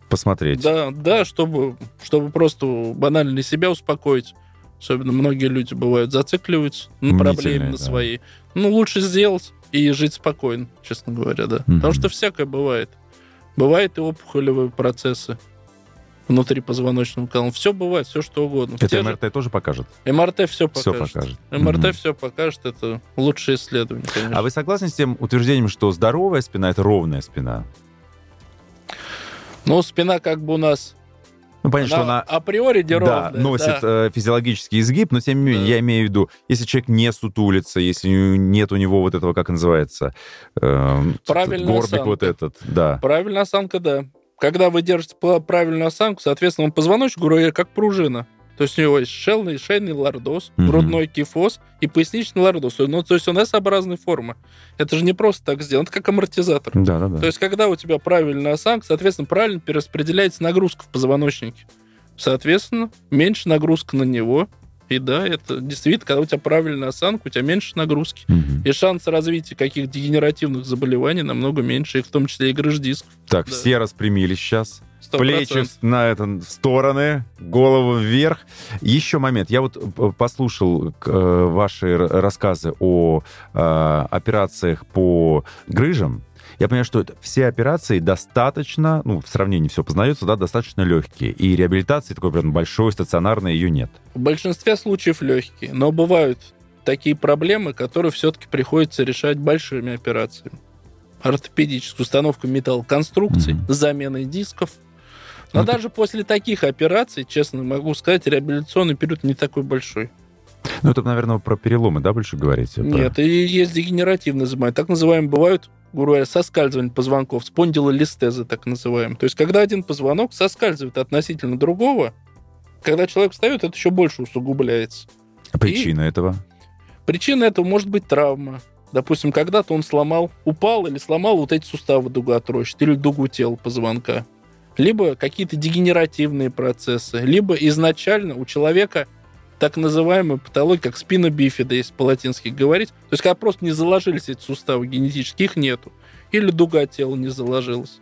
S1: посмотреть.
S2: Да, да, чтобы, чтобы просто банально себя успокоить. Особенно многие люди бывают зацикливаются на проблеме на
S1: да.
S2: своей. Ну, лучше сделать и жить спокойно, честно говоря, да.
S1: Мгм.
S2: Потому что всякое бывает. Бывают и опухолевые процессы внутри позвоночного канала. Все бывает, все что угодно.
S1: Это
S2: те же-
S1: МРТ тоже покажет?
S2: МРТ все покажет.
S1: покажет.
S2: МРТ
S1: Мгм.
S2: все покажет. Это лучшее исследование, конечно.
S1: А вы согласны с тем утверждением, что здоровая спина — это ровная спина?
S2: Ну, спина как бы у нас
S1: Ну, понятно, что
S2: она
S1: она
S2: априори
S1: да,
S2: неровная.
S1: носит
S2: да.
S1: э, физиологический изгиб, но тем не менее,
S2: Да.
S1: я имею в виду, если человек не сутулится, если нет у него вот этого, как называется, эм,
S2: Правильная
S1: горбик
S2: осанка.
S1: вот этот, да.
S2: Правильная осанка, да. Когда вы держите правильную осанку, соответственно, он позвоночник, говоря, как пружина. То есть у него есть шейный, шейный лордоз,
S1: Мгм.
S2: грудной кифоз и поясничный лордоз. Ну, то есть он S-образной формы. Это же не просто так сделано, это как амортизатор.
S1: Да, да, да.
S2: То есть когда у тебя правильная осанка, соответственно, правильно перераспределяется нагрузка в позвоночнике. Соответственно, меньше нагрузка на него, И да, это действительно, когда у тебя правильная осанка, у тебя меньше нагрузки.
S1: Мгм.
S2: И шанс развития каких-то дегенеративных заболеваний намного меньше, и в том числе и грыж дисков.
S1: Так,
S2: Да.
S1: все распрямились сейчас.
S2: 100%.
S1: Плечи на это, в стороны, голову вверх. Еще момент. Я вот э, послушал э, ваши рассказы о э, операциях по грыжам. Я понимаю, что это все операции достаточно, ну, в сравнении все познается, да, достаточно легкие. И реабилитации такой прям большой, стационарной ее нет.
S2: В большинстве случаев легкие, но бывают такие проблемы, которые все-таки приходится решать большими операциями. Ортопедическую установку металлоконструкций,
S1: Мгм.
S2: заменой дисков. Но
S1: Ну,
S2: даже после таких операций, честно могу сказать, реабилитационный период не такой большой.
S1: Ну, это, наверное, про переломы, да, больше говорите? Про-
S2: Нет, и есть дегенеративные заболевания. Так называемые бывают, говоря, соскальзывание позвонков, спондилолистезы так называемые. То есть, когда один позвонок соскальзывает относительно другого, когда человек встает, это еще больше усугубляется.
S1: Причина этого?
S2: Причина этого может быть травма. Допустим, когда-то он сломал, упал или сломал вот эти суставы дуготрощит или дугу тела позвонка. Либо какие-то дегенеративные процессы, либо изначально у человека так называемая патология, как спина бифида, если по-латински говорить. То есть, когда просто не заложились эти суставы генетически, их нету. Или дуга тела не заложилась.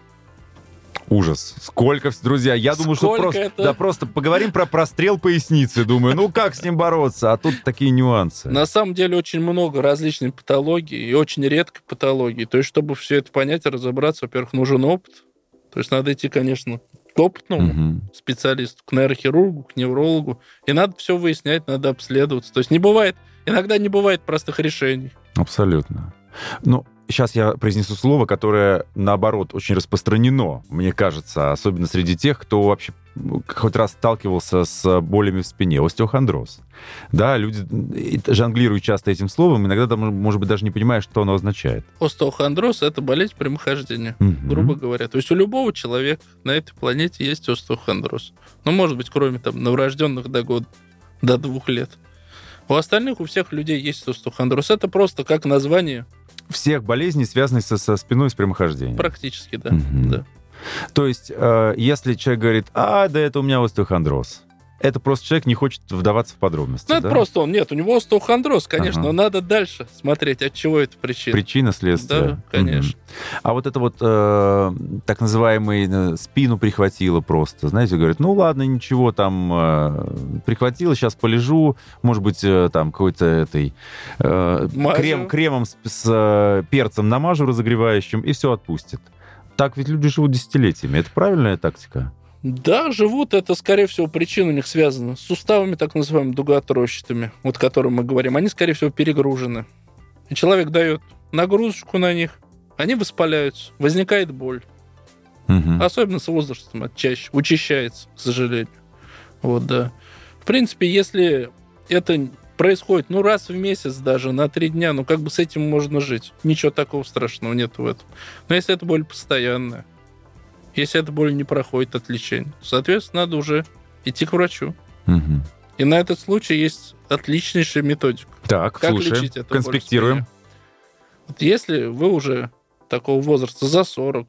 S1: Ужас. Сколько, друзья, я думаю, что просто,
S2: это?
S1: да, просто поговорим про прострел поясницы. Думаю, ну как с ним бороться? А тут такие нюансы.
S2: На самом деле очень много различных патологий и очень редко патологий. То есть, чтобы все это понять и разобраться, во-первых, нужен опыт. То есть, надо идти, конечно, к опытному
S1: Мгм.
S2: специалисту, к нейрохирургу, к неврологу. И надо все выяснять, надо обследоваться. То есть, не бывает, иногда не бывает простых решений.
S1: Абсолютно. Ну, сейчас я произнесу слово, которое, наоборот, очень распространено, мне кажется, особенно среди тех, кто вообще хоть раз сталкивался с болями в спине. Остеохондроз. Да, люди жонглируют часто этим словом, иногда, там, может быть, даже не понимая, что оно означает.
S2: Остеохондроз – это болезнь прямохождения,
S1: Мгм.
S2: грубо говоря. То есть, у любого человека на этой планете есть остеохондроз. Ну, может быть, кроме там новорожденных до года, до двух лет. У остальных, у всех людей есть остеохондроз. Это просто как название,
S1: Всех болезней, связанных со, со спиной и с прямохождением.
S2: практически, да.
S1: Мгм.
S2: да.
S1: То есть, э, если человек говорит, а, да это у меня остеохондроз, это просто человек не хочет вдаваться в подробности.
S2: Ну, это
S1: да?
S2: просто он. Нет, у него остеохондроз, конечно,
S1: Ага.
S2: но надо дальше смотреть, от чего это причина.
S1: Причина, следствие.
S2: Да, конечно.
S1: Мгм. А вот это вот э, так называемый э, спину прихватило просто, знаете, говорят, ну ладно, ничего, там э, прихватило, сейчас полежу, может быть, э, там какой-то этой э, крем, кремом с, с, э, перцем намажу разогревающим, и все отпустит. Так ведь люди живут десятилетиями. Это правильная тактика?
S2: Да, живут, это, скорее всего, причина у них связана с суставами, так называемыми дугоотрощитыми, вот о которых мы говорим. Они, скорее всего, перегружены. И человек дает нагрузочку на них, они воспаляются, возникает боль.
S1: Мгм.
S2: Особенно с возрастом это чаще, учащается, к сожалению. Вот, да. В принципе, если это происходит, ну, раз в месяц даже, на три дня, ну, как бы с этим можно жить. Ничего такого страшного нет в этом. Но если это боль постоянная, если эта боль не проходит от лечения, соответственно, надо уже идти к врачу.
S1: Мгм.
S2: И на этот случай есть отличнейшая методика.
S1: Так,
S2: Как
S1: слушаем,
S2: лечить эту
S1: конспектируем.
S2: Вот если вы уже такого возраста за 40,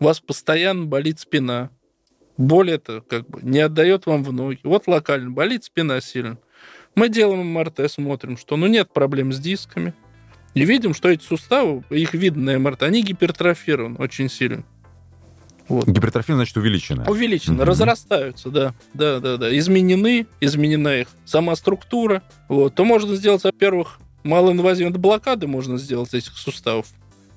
S2: у вас постоянно болит спина, боль это как бы не отдает вам в ноги, вот локально болит спина сильно, мы делаем МРТ, смотрим, что ну нет проблем с дисками, и видим, что эти суставы, их видно на МРТ, они гипертрофированы очень сильно. Вот.
S1: Гипертрофия, значит, увеличена.
S2: Увеличены,
S1: Мгм.
S2: разрастаются, да, да, да, да. Изменены, изменена их сама структура. Вот. То можно сделать, во-первых, малоинвазивной блокады можно сделать этих суставов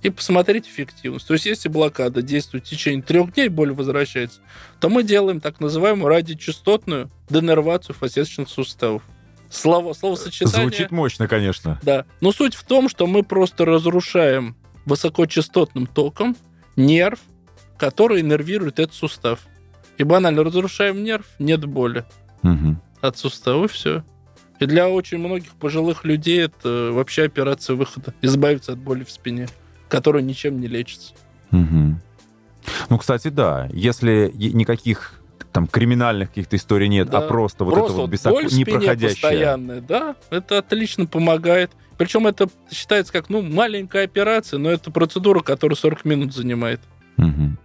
S2: и посмотреть эффективность. То есть, если блокада действует в течение трех дней, боль возвращается, то мы делаем так называемую радиочастотную денервацию фасеточных суставов. Слово, словосочетание...
S1: Звучит мощно, конечно.
S2: Да. Но суть в том, что мы просто разрушаем высокочастотным током нерв, который иннервирует этот сустав. И банально разрушаем нерв, нет боли
S1: Мгм.
S2: от сустава, и все. И для очень многих пожилых людей это вообще операция выхода. Избавиться от боли в спине, которая ничем не лечится.
S1: Мгм. Ну, кстати, да. Если никаких там криминальных каких-то историй нет,
S2: Да.
S1: а просто вот
S2: Просто
S1: это вот
S2: вот
S1: бесоко-
S2: боль
S1: непроходящая.
S2: постоянная, да, это отлично помогает. Причем это считается как, ну, маленькая операция, но это процедура, которая 40 минут занимает.
S1: Мгм.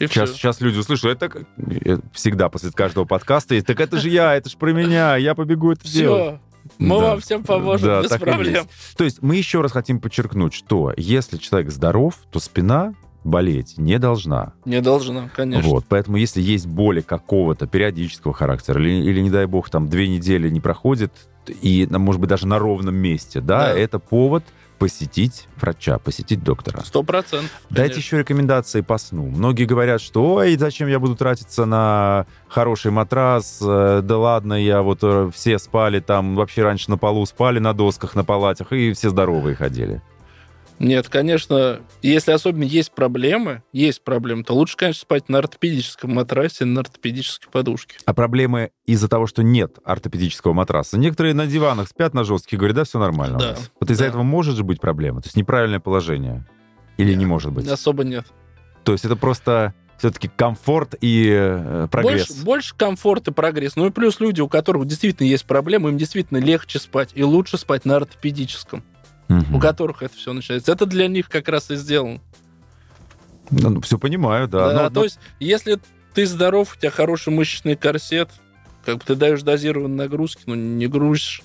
S2: И
S1: Сейчас,
S2: всё.
S1: сейчас люди услышат, это э, всегда после каждого подкаста есть, так это же я, это же про меня, я побегу это делать.
S2: Все. Мы
S1: Да.
S2: вам всем поможем
S1: Да,
S2: без проблем.
S1: есть. То есть мы еще раз хотим подчеркнуть, что если человек здоров, то спина болеть не должна.
S2: Не должна, конечно.
S1: Вот, поэтому если есть боли какого-то периодического характера, или, или, не дай бог, там две недели не проходит, и, может быть, даже на ровном месте, да,
S2: Да.
S1: это повод посетить врача, посетить доктора.
S2: Сто процентов.
S1: Дайте еще рекомендации по сну. Многие говорят, что ой, зачем я буду тратиться на хороший матрас, э, да ладно, я вот э, все спали там, вообще раньше на полу спали, на досках, на палатях, и все здоровые ходили.
S2: Нет, конечно, если особенно есть проблемы, есть проблемы, то лучше, конечно, спать на ортопедическом матрасе, на ортопедической подушке.
S1: А проблемы из-за того, что нет ортопедического матраса. Некоторые на диванах спят на жестких, говорят, да, все нормально у
S2: Да,
S1: нас. Вот из-за
S2: да.
S1: этого может же быть проблема? То есть неправильное положение? Или не может быть?
S2: Особо нет.
S1: То есть это просто все-таки комфорт и э, прогресс?
S2: Больше, больше комфорт и прогресс. Ну и плюс люди, у которых действительно есть проблемы, им действительно легче спать и лучше спать на ортопедическом,
S1: Мгм.
S2: у которых это все начинается. Это для них как раз и сделано.
S1: Ну, все понимаю, да.
S2: Да,
S1: Но-
S2: то есть, если ты здоров, у тебя хороший мышечный корсет, как бы ты даешь дозированные нагрузки, ну, не грузишь,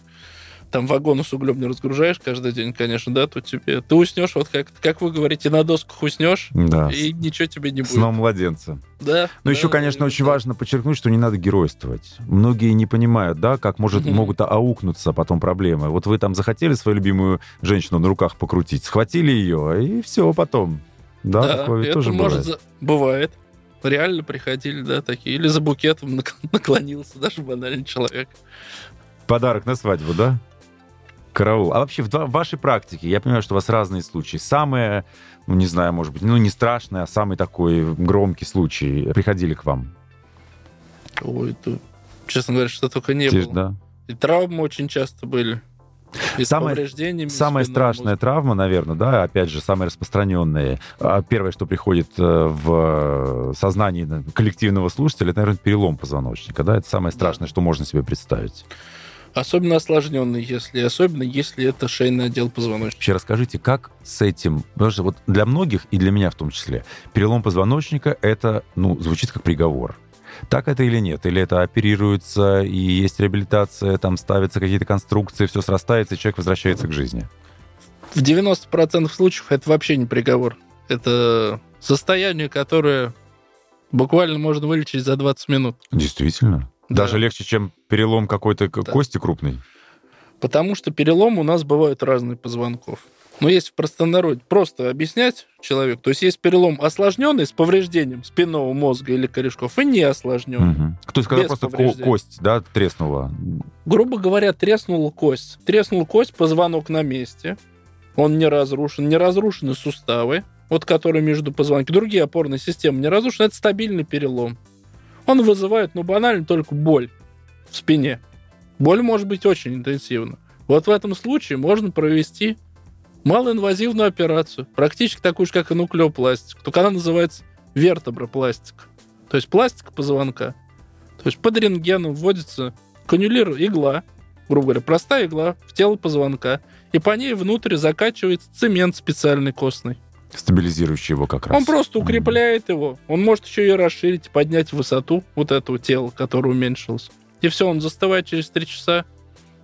S2: там вагоны с углем не разгружаешь каждый день, конечно, да, то тебе... Ты уснешь, вот как, как вы говорите, на досках уснешь,
S1: да.
S2: и ничего тебе не будет.
S1: Сном младенца.
S2: Да.
S1: Но
S2: да,
S1: еще, конечно,
S2: да,
S1: очень важно подчеркнуть, что не надо геройствовать. Многие не понимают, да, как может, могут аукнуться потом проблемы. Вот вы там захотели свою любимую женщину на руках покрутить, схватили ее, и все потом. Да,
S2: Да,
S1: такое
S2: это
S1: тоже
S2: может...
S1: бывает.
S2: за- Бывает. Реально приходили, да, такие. Или за букетом нак- наклонился даже банальный человек.
S1: Подарок на свадьбу, да? Караул. А вообще в вашей практике, я понимаю, что у вас разные случаи. Самое, ну не знаю, может быть, ну не страшное, а самый такой громкий случай приходили к вам?
S2: Ой, это, честно говоря, что только не
S1: ж,
S2: было.
S1: да?
S2: И травмы очень часто были. И
S1: Самая
S2: спинного
S1: страшная
S2: мозга.
S1: травма, наверное, да, опять же, самая распространенная. А Первое, что приходит э, в сознании на- коллективного слушателя, это, наверное, перелом позвоночника, да, это самое страшное, что можно себе представить.
S2: Особенно осложненный, если, особенно если это шейный отдел позвоночника.
S1: Вообще расскажите, как с этим, потому что вот для многих, и для меня в том числе, перелом позвоночника, это, ну, звучит как приговор. Так это или нет? Или это оперируется, и есть реабилитация, там ставятся какие-то конструкции, все срастается, и человек возвращается к жизни?
S2: В 90% случаев это вообще не приговор. Это состояние, которое буквально можно вылечить за 20 минут.
S1: Действительно?
S2: Да.
S1: Даже легче, чем перелом какой-то
S2: Да.
S1: кости крупной?
S2: Потому что переломы у нас бывают разные позвонков. Но если в простонародье просто объяснять человеку, то есть есть перелом осложненный с повреждением спинного мозга или корешков, и не осложненный.
S1: Мгм. То есть, когда просто кость, да, треснула.
S2: Грубо говоря, треснула кость. Треснула кость, позвонок на месте. Он не разрушен. Не разрушены суставы, вот которые между позвонками. Другие опорные системы не разрушены. Это стабильный перелом. Он вызывает, ну, банально только боль в спине. Боль может быть очень интенсивна. Вот в этом случае можно провести малоинвазивную операцию, практически такую же, как и нуклеопластик, только она называется вертебропластик. То есть пластика позвонка. То есть под рентгеном вводится канюлир игла, грубо говоря, простая игла в тело позвонка, и по ней внутрь закачивается цемент специальный костный.
S1: Стабилизирующий его как раз.
S2: Он просто укрепляет его. Он может еще и расширить, поднять высоту вот этого тела, которое уменьшилось. И все, он застывает через три часа.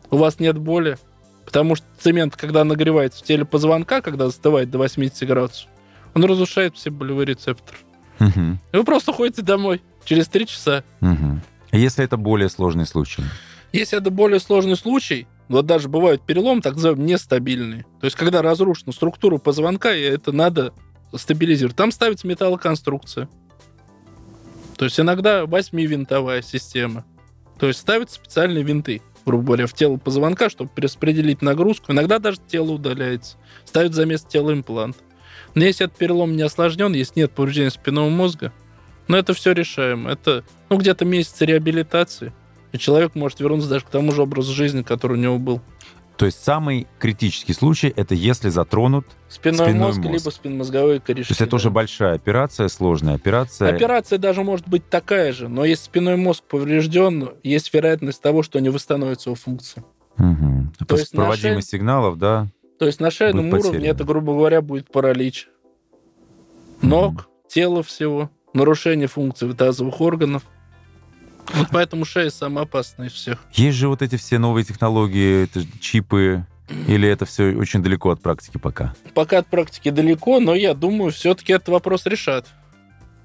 S2: У вас нет боли. Потому что цемент, когда нагревается в теле позвонка, когда застывает до 80 градусов, он разрушает все болевые рецепторы.
S1: Мгм.
S2: И вы просто ходите домой через три часа.
S1: Мгм. Если это более сложный случай.
S2: Если это более сложный случай, вот даже бывают перелом, так называемый нестабильный. То есть, когда разрушена структура позвонка, и это надо стабилизировать. Там ставится металлоконструкция. То есть, иногда восьмивинтовая система. То есть, ставятся специальные винты, грубо говоря, в тело позвонка, чтобы перераспределить нагрузку. Иногда даже тело удаляется. Ставят за место тела имплант. Но если этот перелом не осложнен, если нет повреждения спинного мозга, ну, это все решаем. Это, ну, где-то месяц реабилитации. И человек может вернуться даже к тому же образу жизни, который у него был.
S1: То есть самый критический случай это если затронут.
S2: Спинной,
S1: Спинной
S2: мозг,
S1: мозг.
S2: либо спинномозговые корешки.
S1: То есть это
S2: да.
S1: уже большая операция, сложная операция.
S2: Операция даже может быть такая же, но если спинной мозг поврежден, есть вероятность того, что не восстановится его функция.
S1: Мгм.
S2: То есть
S1: Проводимость сигналов, да.
S2: То есть на шейном уровне
S1: потеряно.
S2: это, грубо говоря, будет паралич. Ног, тела всего. нарушение функций тазовых органов. Вот поэтому шея самая опасная из всех.
S1: Есть же вот эти все новые технологии, чипы, или это все очень далеко от практики пока?
S2: Пока от практики далеко, но я думаю, все-таки этот вопрос решат.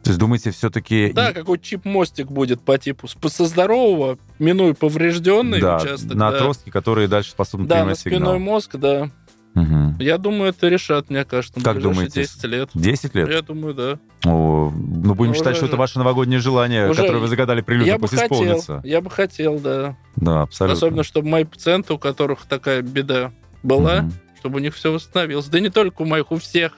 S1: То есть думаете, все-таки...
S2: Да, какой чип-мостик будет по типу со здорового, минуя поврежденный
S1: да,
S2: участок.
S1: на
S2: да.
S1: отростки, которые дальше способны
S2: Да, на
S1: принимать
S2: спиной
S1: сигнал.
S2: мозг, да.
S1: Мгм.
S2: Я думаю, это решат, мне кажется,
S1: Как думаете?
S2: 10 лет.
S1: 10 лет?
S2: Я думаю, да.
S1: О, ну, будем
S2: Уже-
S1: считать, что это ваше новогоднее желание,
S2: Уже-
S1: которое вы загадали прилюдно, пусть
S2: хотел,
S1: исполнится.
S2: я бы хотел, да.
S1: Да, абсолютно.
S2: Особенно, чтобы мои пациенты, у которых такая беда была,
S1: Мгм.
S2: чтобы у них все восстановилось. Да не только у моих, у всех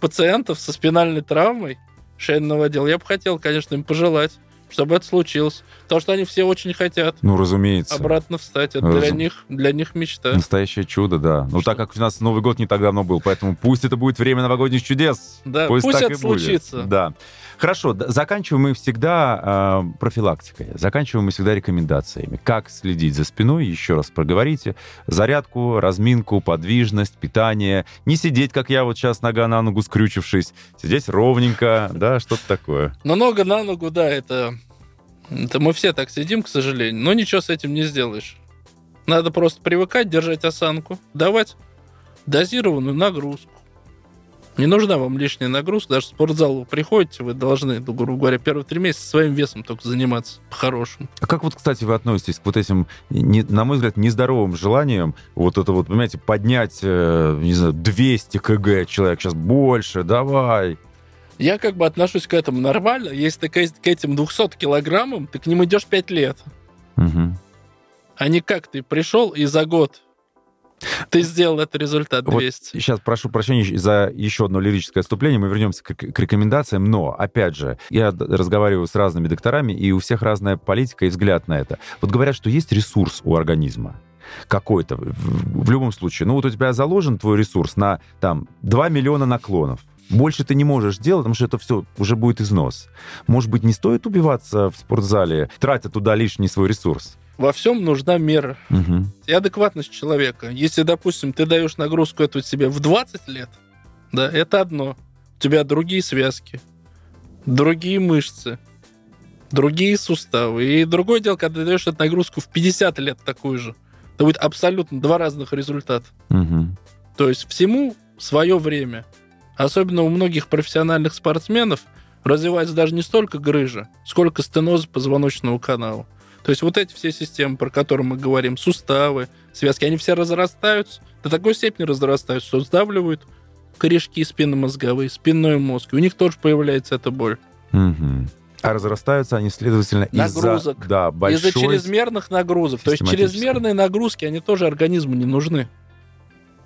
S2: пациентов со спинальной травмой шейного отдела. Я бы хотел, конечно, им пожелать, чтобы это случилось. Потому что они все очень хотят
S1: Ну, разумеется.
S2: обратно встать. Это для
S1: Разум-
S2: них, для них мечта.
S1: Настоящее чудо, да. Ну, так как у нас Новый год не так давно был, поэтому пусть это будет время новогодних чудес.
S2: Да,
S1: Пусть,
S2: пусть
S1: так
S2: это
S1: и будет.
S2: случится.
S1: Да. Хорошо, заканчиваем мы всегда э, профилактикой, заканчиваем мы всегда рекомендациями. Как следить за спиной, еще раз проговорите. Зарядку, разминку, подвижность, питание. Не сидеть, как я вот сейчас нога на ногу скрючившись. Сидеть ровненько, да, что-то такое.
S2: Но нога на ногу, да, это... Это мы все так сидим, к сожалению. Но ничего с этим не сделаешь. Надо просто привыкать, держать осанку, давать дозированную нагрузку. Не нужна вам лишняя нагрузка. Даже в спортзал вы приходите, вы должны, ну, грубо говоря, первые три месяца своим весом только заниматься по-хорошему.
S1: А как вот, кстати, вы относитесь к вот этим, не- на мой взгляд, нездоровым желаниям, вот это вот, понимаете, поднять, э, не знаю, 200 кг человек, сейчас больше, давай.
S2: Я как бы отношусь к этому нормально. Если ты к к этим 200 килограммам, ты к ним идешь 5 лет.
S1: Мгм.
S2: А не как ты пришел и за год ты сделал этот результат
S1: Вот
S2: 200.
S1: Сейчас прошу прощения за еще одно лирическое отступление. Мы вернемся к, к рекомендациям. Но, опять же, я разговариваю с разными докторами, и у всех разная политика и взгляд на это. Вот говорят, что есть ресурс у организма какой-то. В, в любом случае. Ну вот у тебя заложен твой ресурс на там 2 миллиона наклонов. Больше ты не можешь делать, потому что это все уже будет износ. Может быть, не стоит убиваться в спортзале, тратя туда лишний свой ресурс?
S2: Во всем нужна мера.
S1: Мгм.
S2: и адекватность человека. Если, допустим, ты даешь нагрузку эту себе в 20 лет, да, это одно. У тебя другие связки, другие мышцы, другие суставы. И другое дело, когда ты даешь эту нагрузку в 50 лет такую же. Это будет абсолютно два разных результата.
S1: Мгм.
S2: То есть всему свое время. Особенно у многих профессиональных спортсменов развивается даже не столько грыжа, сколько стеноз позвоночного канала. То есть вот эти все системы, про которые мы говорим, суставы, связки, они все разрастаются, до такой степени разрастаются, что сдавливают корешки спинномозговые, спинной мозг. И у них тоже появляется эта боль.
S1: Мгм. А разрастаются они, следовательно, из-за
S2: Нагрузок.
S1: да, большой...
S2: Из-за чрезмерных нагрузок. То есть чрезмерные нагрузки, они тоже организму не нужны.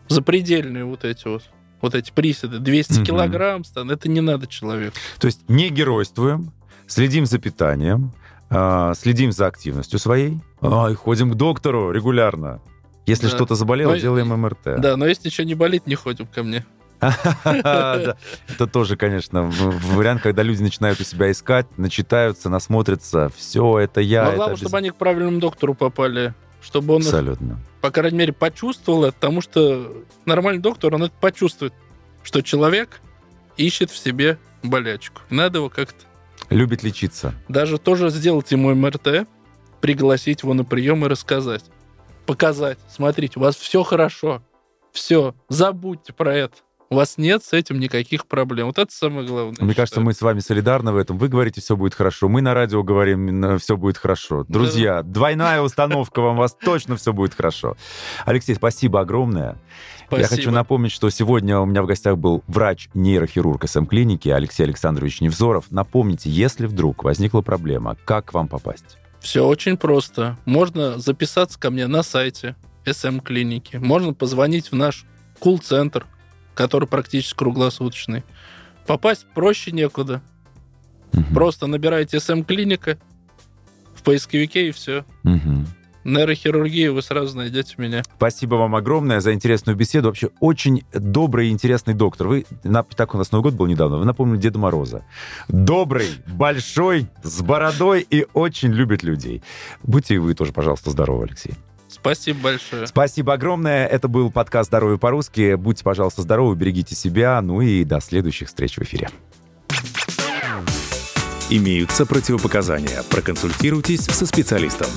S2: Запредельные вот эти вот. Вот эти приседы. 200
S1: Мгм.
S2: килограмм, Стан, это не надо человеку.
S1: То есть не геройствуем, следим за питанием, а, следим за активностью своей, а, и ходим к доктору регулярно. Если
S2: Да.
S1: что-то заболело,
S2: Ну,
S1: делаем МРТ.
S2: Да, но если ничего не болит, не ходим ко мне.
S1: Это тоже, конечно, вариант, когда люди начинают у себя искать, начитаются, насмотрятся. Все, это я.
S2: Но главное, чтобы они к правильному доктору попали. Чтобы он,
S1: Абсолютно.
S2: по крайней мере, почувствовал это, потому что нормальный доктор, он это почувствует, что человек ищет в себе болячку. Надо его как-то
S1: Любит лечиться.
S2: даже тоже сделать ему МРТ, пригласить его на прием и рассказать. Показать. Смотрите, у вас все хорошо. Все. Забудьте про это. У вас нет с этим никаких проблем. Вот это самое главное.
S1: Мне кажется, мы с вами солидарны в этом. Вы говорите, все будет хорошо. Мы на радио говорим, все будет хорошо. Друзья, двойная установка вам, у вас точно все будет хорошо. Алексей, спасибо огромное. Я хочу
S2: Спасибо.
S1: напомнить, что сегодня у меня в гостях был врач-нейрохирург СМ-клиники Алексей Александрович Невзоров. Напомните, если вдруг возникла проблема, как к вам попасть?
S2: Все очень просто. Можно записаться ко мне на сайте СМ-клиники. Можно позвонить в наш кул-центр, который практически круглосуточный. Попасть проще некуда.
S1: Мгм.
S2: Просто набираете СМ-клиника в поисковике и все.
S1: Мгм.
S2: Нейрохирургию вы сразу найдете меня.
S1: Спасибо вам огромное за интересную беседу. Вообще очень добрый и интересный доктор. Вы, так у нас Новый год был недавно, вы напомнили Деда Мороза. Добрый, большой, с бородой и очень любит людей. Будьте и вы тоже, пожалуйста, здоровы, Алексей.
S2: Спасибо большое.
S1: Спасибо огромное. Это был подкаст «Здоровье по-русски». Будьте, пожалуйста, здоровы, берегите себя. Ну и до следующих встреч в эфире. Имеются противопоказания. Проконсультируйтесь со специалистом.